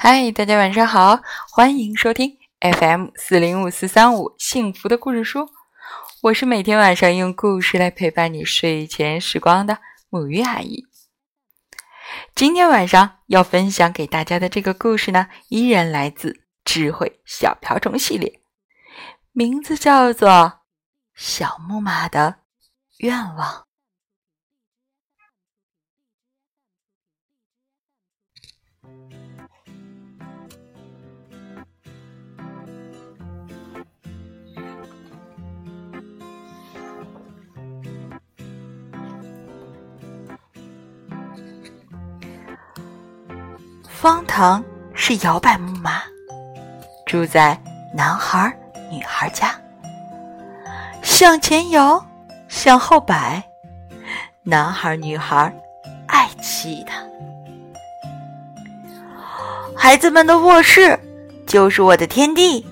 嗨，大家晚上好，欢迎收听 FM 四零五四三五幸福的故事书。我是每天晚上用故事来陪伴你睡前时光的母鱼阿姨。今天晚上要分享给大家的这个故事呢，依然来自智慧小瓢虫系列，名字叫做《小木马的愿望》。方糖是摇摆木马，住在男孩女孩家。向前摇，向后摆，男孩女孩爱骑它。孩子们的卧室就是我的天地，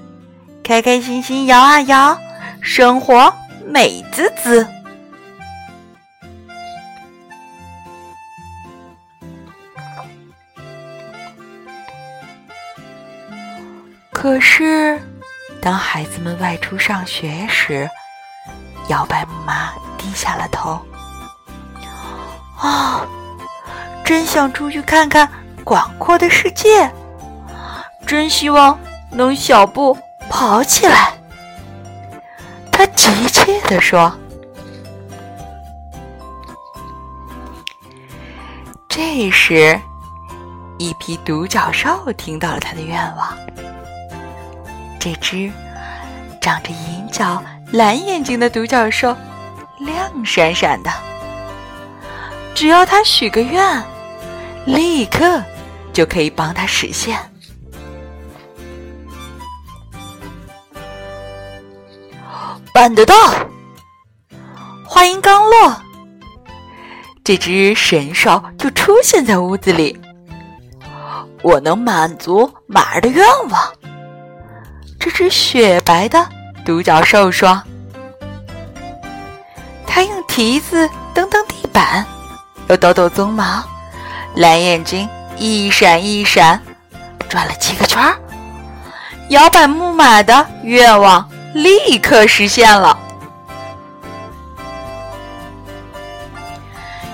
开开心心摇啊摇，生活美滋滋。可是，当孩子们外出上学时，摇摆木马低下了头。啊，真想出去看看广阔的世界，真希望能小步跑起来。他急切地说。这时，一匹独角兽听到了他的愿望。这只长着银角、蓝眼睛的独角兽，亮闪闪的。只要他许个愿，立刻就可以帮他实现。办得到！话音刚落，这只神兽就出现在屋子里。我能满足马儿的愿望。这只雪白的独角兽说：“它用蹄子蹬蹬地板，又抖抖鬃毛，蓝眼睛一闪一闪，转了七个圈儿。摇摆木马的愿望立刻实现了。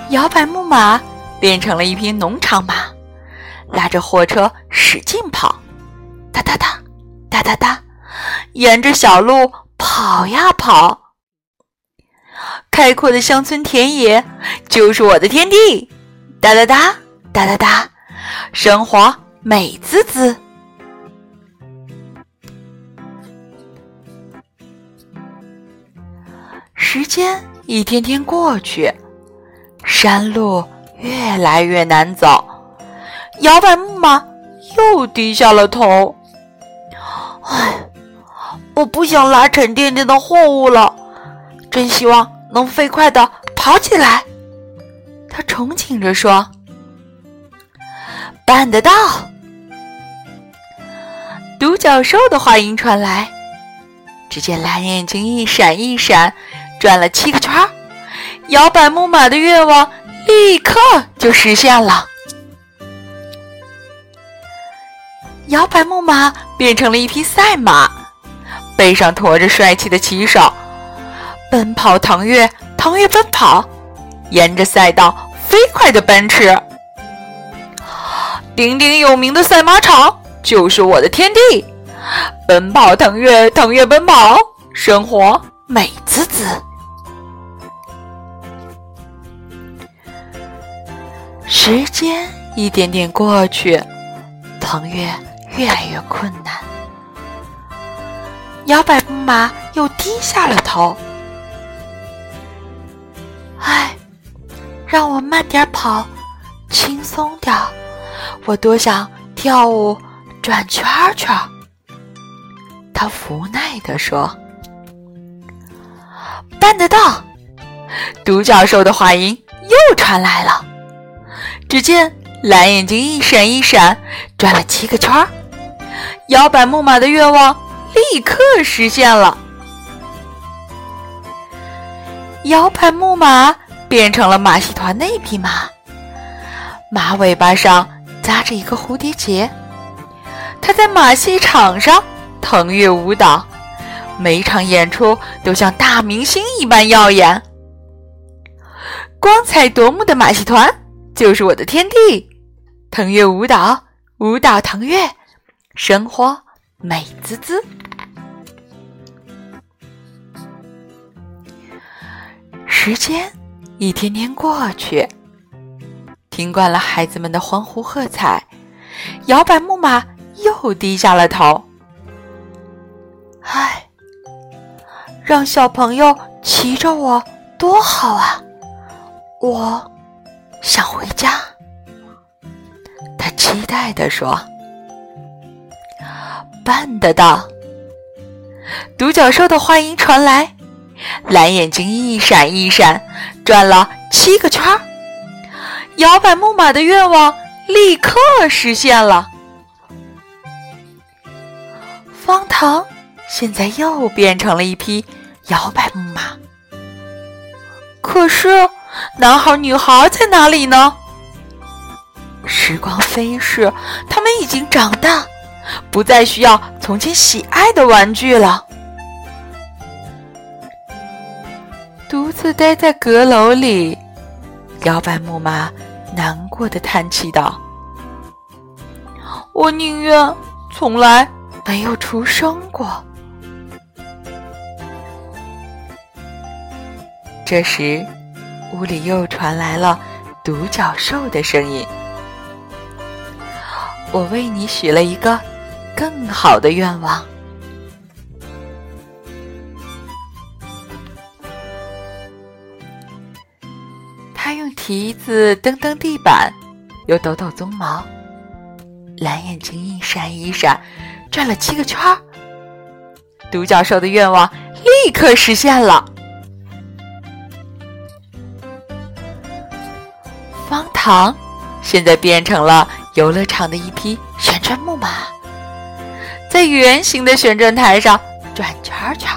摇摆木马变成了一匹农场马，拉着货车使劲跑，哒哒哒。”哒哒哒，沿着小路跑呀跑。开阔的乡村田野就是我的天地。哒哒哒，哒哒哒，生活美滋滋。时间一天天过去，山路越来越难走，摇摆木马又低下了头。唉，我不想拉沉甸甸的货物了，真希望能飞快的跑起来。他憧憬着说：“办得到！”独角兽的话音传来，只见蓝眼睛一闪一闪，转了七个圈，摇摆木马的愿望立刻就实现了。摇摆木马变成了一匹赛马，背上驮着帅气的骑手，奔跑腾跃，腾跃奔跑，沿着赛道飞快的奔驰。鼎鼎有名的赛马场就是我的天地，奔跑腾跃，腾跃奔跑，生活美滋滋。时间一点点过去，腾跃。越来越困难，摇摆木马又低下了头。唉，让我慢点跑，轻松点。我多想跳舞转圈圈。他无奈地说：“办得到。”独角兽的话音又传来了。只见蓝眼睛一闪一闪，转了七个圈。摇摆木马的愿望立刻实现了，摇摆木马变成了马戏团那匹马，马尾巴上扎着一个蝴蝶结，它在马戏场上腾跃舞蹈，每场演出都像大明星一般耀眼。光彩夺目的马戏团就是我的天地，腾跃舞蹈，舞蹈腾跃，生活美滋滋。时间一天天过去，听惯了孩子们的欢呼喝彩，摇摆木马又低下了头。唉，让小朋友骑着我多好啊！我想回家。他期待地说：“办得到！”独角兽的话音传来。蓝眼睛一闪一闪，转了七个圈儿，摇摆木马的愿望立刻实现了。方糖现在又变成了一匹摇摆木马，可是男孩女孩在哪里呢？时光飞逝，他们已经长大，不再需要从前喜爱的玩具了。自待在阁楼里，摇摆木马难过的叹气道：“我宁愿从来没有出生过。”这时，屋里又传来了独角兽的声音：“我为你许了一个更好的愿望。”鼻子蹬蹬地板，又抖抖鬃毛，蓝眼睛一闪一闪，转了七个圈儿。独角兽的愿望立刻实现了。方糖现在变成了游乐场的一匹旋转木马，在圆形的旋转台上转圈圈，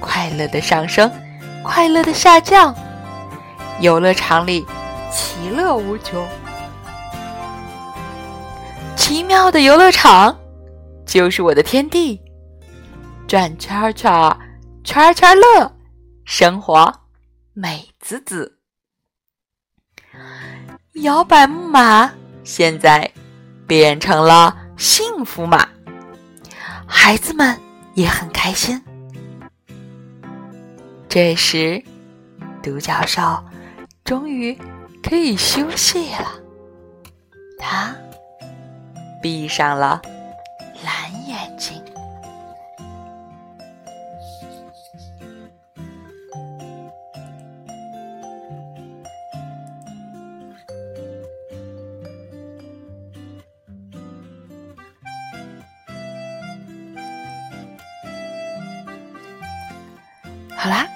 快乐的上升，快乐的下降。游乐场里，其乐无穷。奇妙的游乐场就是我的天地，转圈圈，圈圈乐，生活美滋滋。摇摆木马现在变成了幸福马，孩子们也很开心。这时，独角兽。终于可以休息了，他闭上了蓝眼睛。好啦，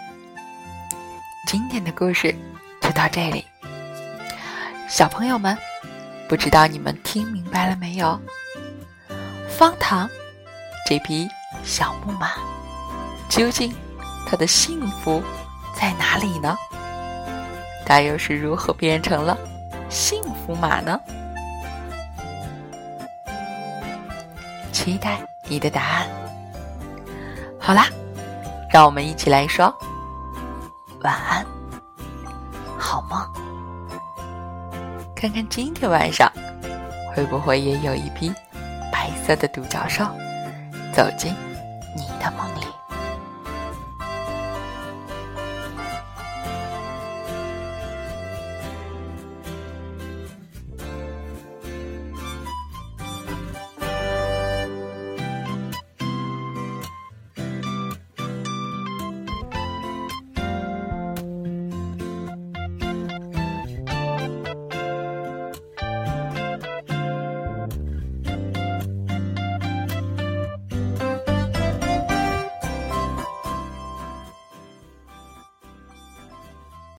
今天的故事。到这里，小朋友们，不知道你们听明白了没有？方糖这匹小木马，究竟它的幸福在哪里呢？它又是如何变成了幸福马呢？期待你的答案。好啦，让我们一起来说晚安。看看今天晚上会不会也有一批白色的独角兽走进你的梦里。